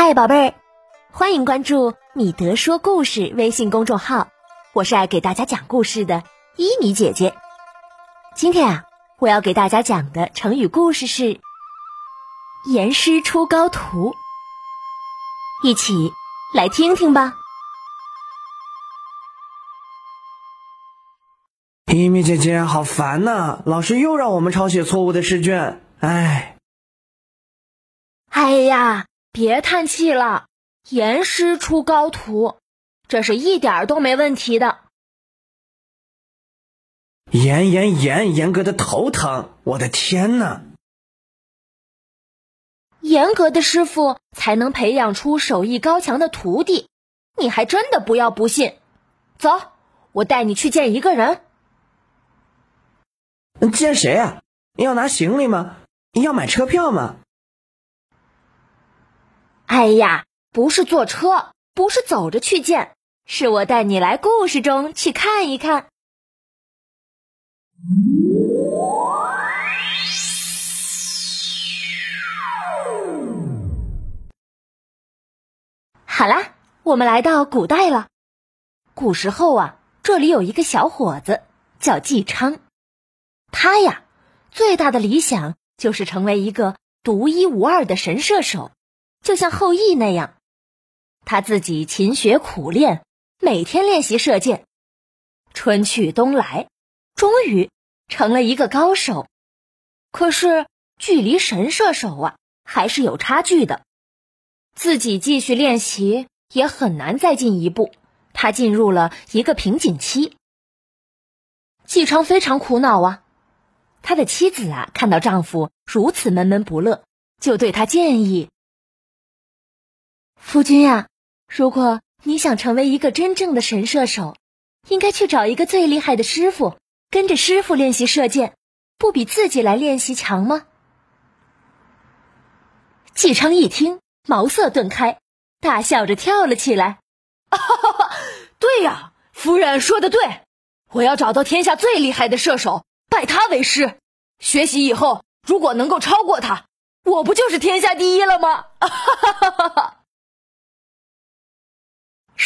嗨，宝贝儿，欢迎关注米德说故事微信公众号，我是爱给大家讲故事的伊米姐姐。今天啊，我要给大家讲的成语故事是“严师出高徒”，一起来听听吧。伊米姐姐，好烦呐！老师又让我们抄写错误的试卷，唉。哎呀，别叹气了，严师出高徒，这是一点都没问题的。严严严，严格的头疼！我的天呐！严格的师傅才能培养出手艺高强的徒弟，你还真的不要不信。走，我带你去见一个人。见谁啊？要拿行李吗？要买车票吗？哎呀，不是坐车，不是走着去见，是我带你来故事中去看一看。好啦，我们来到古代了。古时候啊，这里有一个小伙子叫纪昌，他呀，最大的理想就是成为一个独一无二的神射手，就像后羿那样。他自己勤学苦练，每天练习射箭，春去冬来，终于成了一个高手。可是，距离神射手啊，还是有差距的。自己继续练习也很难再进一步，他进入了一个瓶颈期。纪昌非常苦恼啊，他的妻子啊看到丈夫如此闷闷不乐，就对他建议：“夫君呀，如果你想成为一个真正的神射手，应该去找一个最厉害的师傅，跟着师傅练习射箭，不比自己来练习强吗？”纪昌一听。茅塞顿开，大笑着跳了起来。哈哈哈对呀，夫人说的对，我要找到天下最厉害的射手，拜他为师。学习以后，如果能够超过他，我不就是天下第一了吗？哈哈哈哈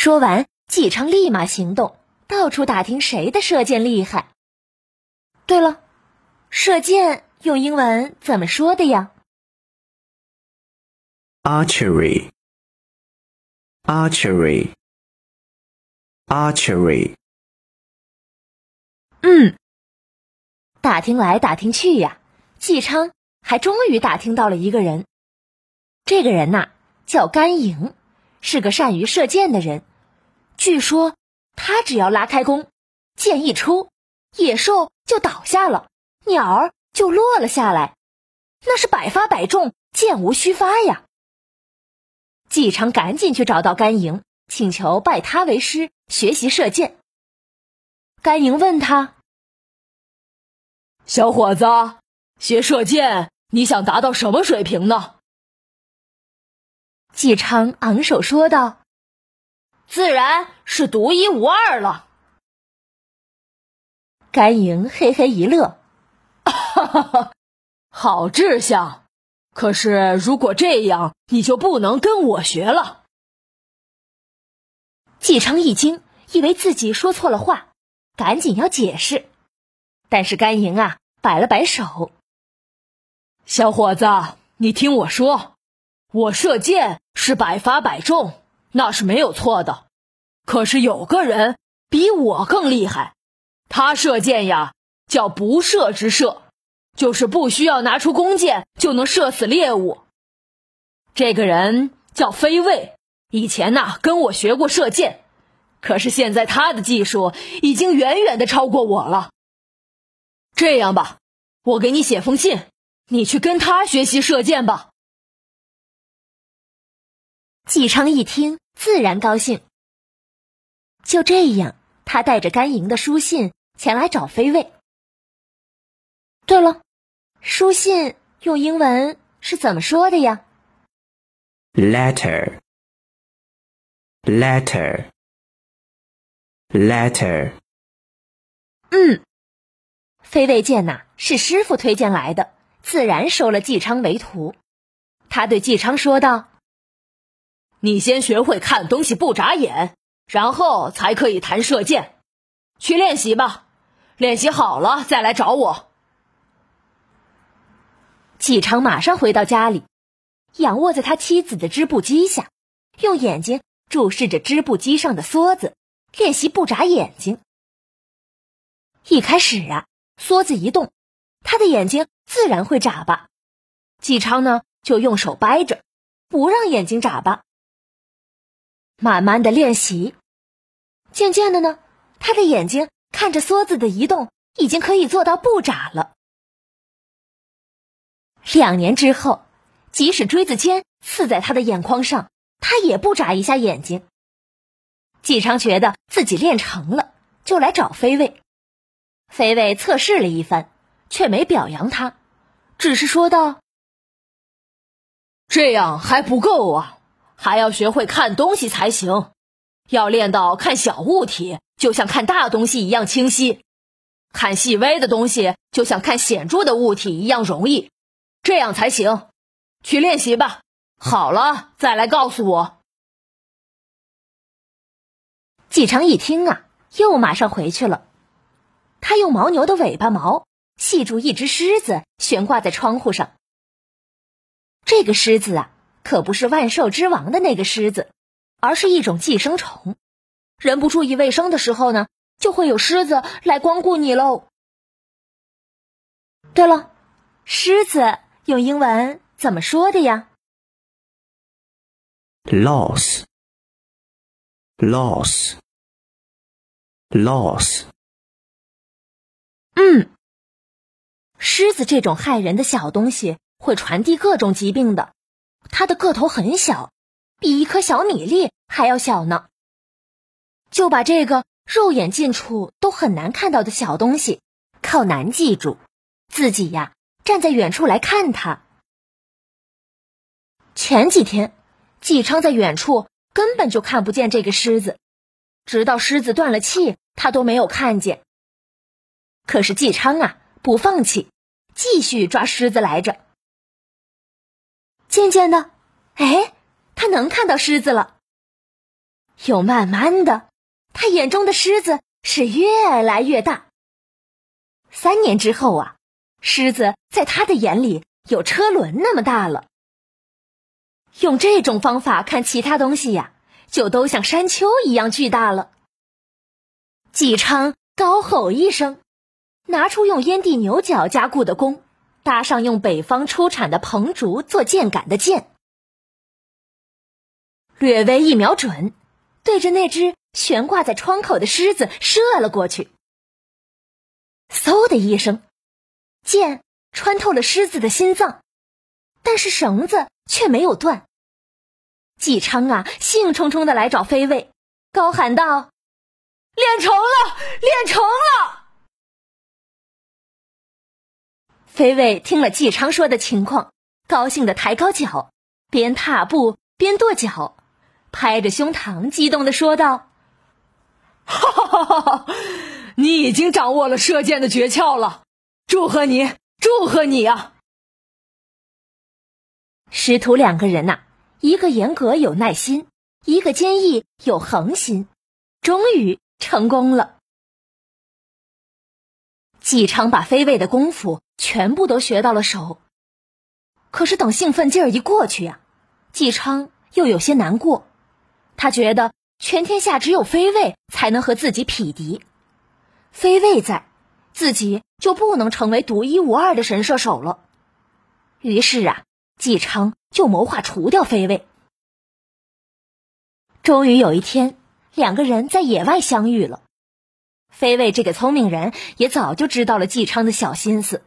说完，纪昌立马行动，到处打听谁的射箭厉害。对了，射箭用英文怎么说的呀？Archery, archery, archery。嗯，打听来打听去呀，纪昌还终于打听到了一个人。这个人呐，叫甘莹，是个善于射箭的人。据说他只要拉开弓，箭一出，野兽就倒下了，鸟儿就落了下来，那是百发百中，箭无虚发呀。季昌赶紧去找到甘莹，请求拜他为师学习射箭。甘莹问他：“小伙子，学射箭，你想达到什么水平呢？”季昌昂首说道：“自然是独一无二了。”甘莹嘿嘿一乐：“哈哈哈，好志向。”可是，如果这样，你就不能跟我学了。纪昌一惊，以为自己说错了话，赶紧要解释。但是甘莹啊，摆了摆手：“小伙子，你听我说，我射箭是百发百中，那是没有错的。可是有个人比我更厉害，他射箭呀，叫不射之射。”就是不需要拿出弓箭就能射死猎物。这个人叫飞卫，以前呐跟我学过射箭，可是现在他的技术已经远远的超过我了。这样吧，我给你写封信，你去跟他学习射箭吧。纪昌一听，自然高兴。就这样，他带着甘莹的书信前来找飞卫。对了，书信用英文是怎么说的呀？Letter，letter，letter。嗯，飞卫见呐是师傅推荐来的，自然收了纪昌为徒。他对纪昌说道：“你先学会看东西不眨眼，然后才可以弹射箭。去练习吧，练习好了再来找我。纪昌马上回到家里，仰卧在他妻子的织布机下，用眼睛注视着织布机上的梭子，练习不眨眼睛。一开始啊，梭子一动，他的眼睛自然会眨巴。纪昌呢，就用手掰着，不让眼睛眨巴。慢慢的练习，渐渐的呢，他的眼睛看着梭子的移动，已经可以做到不眨了。两年之后，即使锥子尖刺在他的眼眶上，他也不眨一下眼睛。纪昌觉得自己练成了，就来找飞卫。飞卫测试了一番，却没表扬他，只是说道：“这样还不够啊，还要学会看东西才行。要练到看小物体就像看大东西一样清晰，看细微的东西就像看显著的物体一样容易。”这样才行，去练习吧。好了，再来告诉我。纪昌一听啊，又马上回去了。他用牦牛的尾巴毛系住一只狮子，悬挂在窗户上。这个狮子啊，可不是万兽之王的那个狮子，而是一种寄生虫。人不注意卫生的时候呢，就会有狮子来光顾你喽。对了，狮子。用英文怎么说的呀？loss，loss，loss。嗯，狮子这种害人的小东西会传递各种疾病的。它的个头很小，比一颗小米粒还要小呢。就把这个肉眼近处都很难看到的小东西，靠难记住，自己呀。站在远处来看他。前几天，纪昌在远处根本就看不见这个狮子，直到狮子断了气，他都没有看见。可是纪昌啊，不放弃，继续抓狮子来着。渐渐的，哎，他能看到狮子了。又慢慢的，他眼中的狮子是越来越大。三年之后啊。狮子在他的眼里有车轮那么大了。用这种方法看其他东西呀，就都像山丘一样巨大了。纪昌高吼一声，拿出用烟蒂牛角加固的弓，搭上用北方出产的蓬竹做箭杆的箭，略微一瞄准，对着那只悬挂在窗口的狮子射了过去。嗖的一声。剑穿透了狮子的心脏，但是绳子却没有断。纪昌啊，兴冲冲的来找飞卫，高喊道：“练成了，练成了！”飞卫听了纪昌说的情况，高兴的抬高脚，边踏步边跺脚，拍着胸膛，激动的说道：“哈哈哈哈哈！你已经掌握了射箭的诀窍了。”祝贺你，祝贺你啊！师徒两个人呐，一个严格有耐心，一个坚毅有恒心，终于成功了。纪昌把飞卫的功夫全部都学到了手，可是等兴奋劲儿一过去呀，纪昌又有些难过。他觉得全天下只有飞卫才能和自己匹敌，飞卫在。自己就不能成为独一无二的神射手了。于是啊，纪昌就谋划除掉飞卫。终于有一天，两个人在野外相遇了。飞卫这个聪明人也早就知道了纪昌的小心思。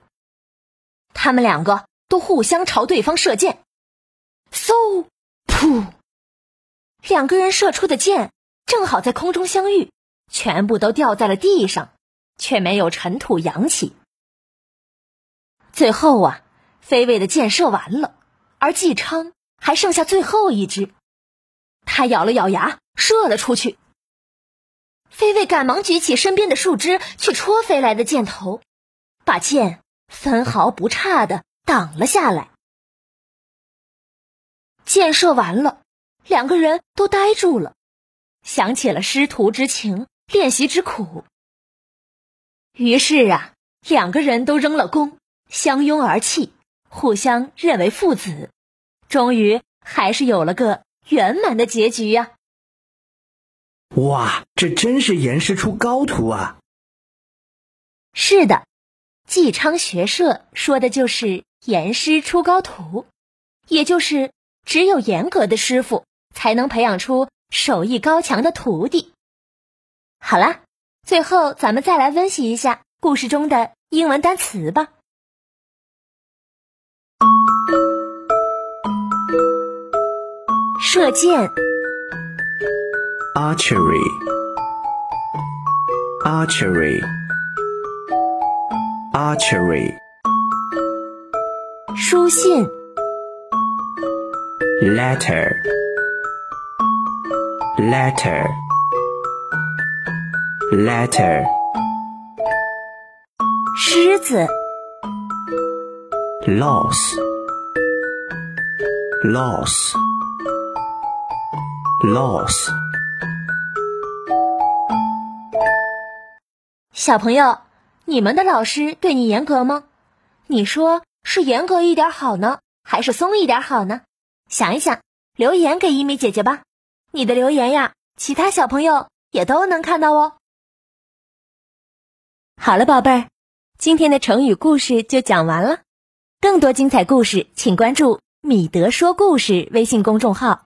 他们两个都互相朝对方射箭，嗖，噗，两个人射出的箭正好在空中相遇，全部都掉在了地上。却没有尘土扬起。最后啊，飞卫的箭射完了，而纪昌还剩下最后一支。他咬了咬牙，射了出去。飞卫赶忙举起身边的树枝去戳飞来的箭头，把箭分毫不差的挡了下来。箭射完了，两个人都呆住了，想起了师徒之情、练习之苦。于是啊，两个人都扔了弓，相拥而泣，互相认为父子，终于还是有了个圆满的结局呀！哇，这真是严师出高徒啊！是的，纪昌学社说的就是严师出高徒，也就是只有严格的师傅才能培养出手艺高强的徒弟。好啦。最后，咱们再来温习一下故事中的英文单词吧。射箭 ，archery，archery，archery。书信，letter，letter。letter 狮子 loss loss loss 小朋友，你们的老师对你严格吗？你说是严格一点好呢，还是松一点好呢？想一想，留言给一米姐姐吧。你的留言呀，其他小朋友也都能看到哦。好了，宝贝儿，今天的成语故事就讲完了。更多精彩故事，请关注“米德说故事”微信公众号。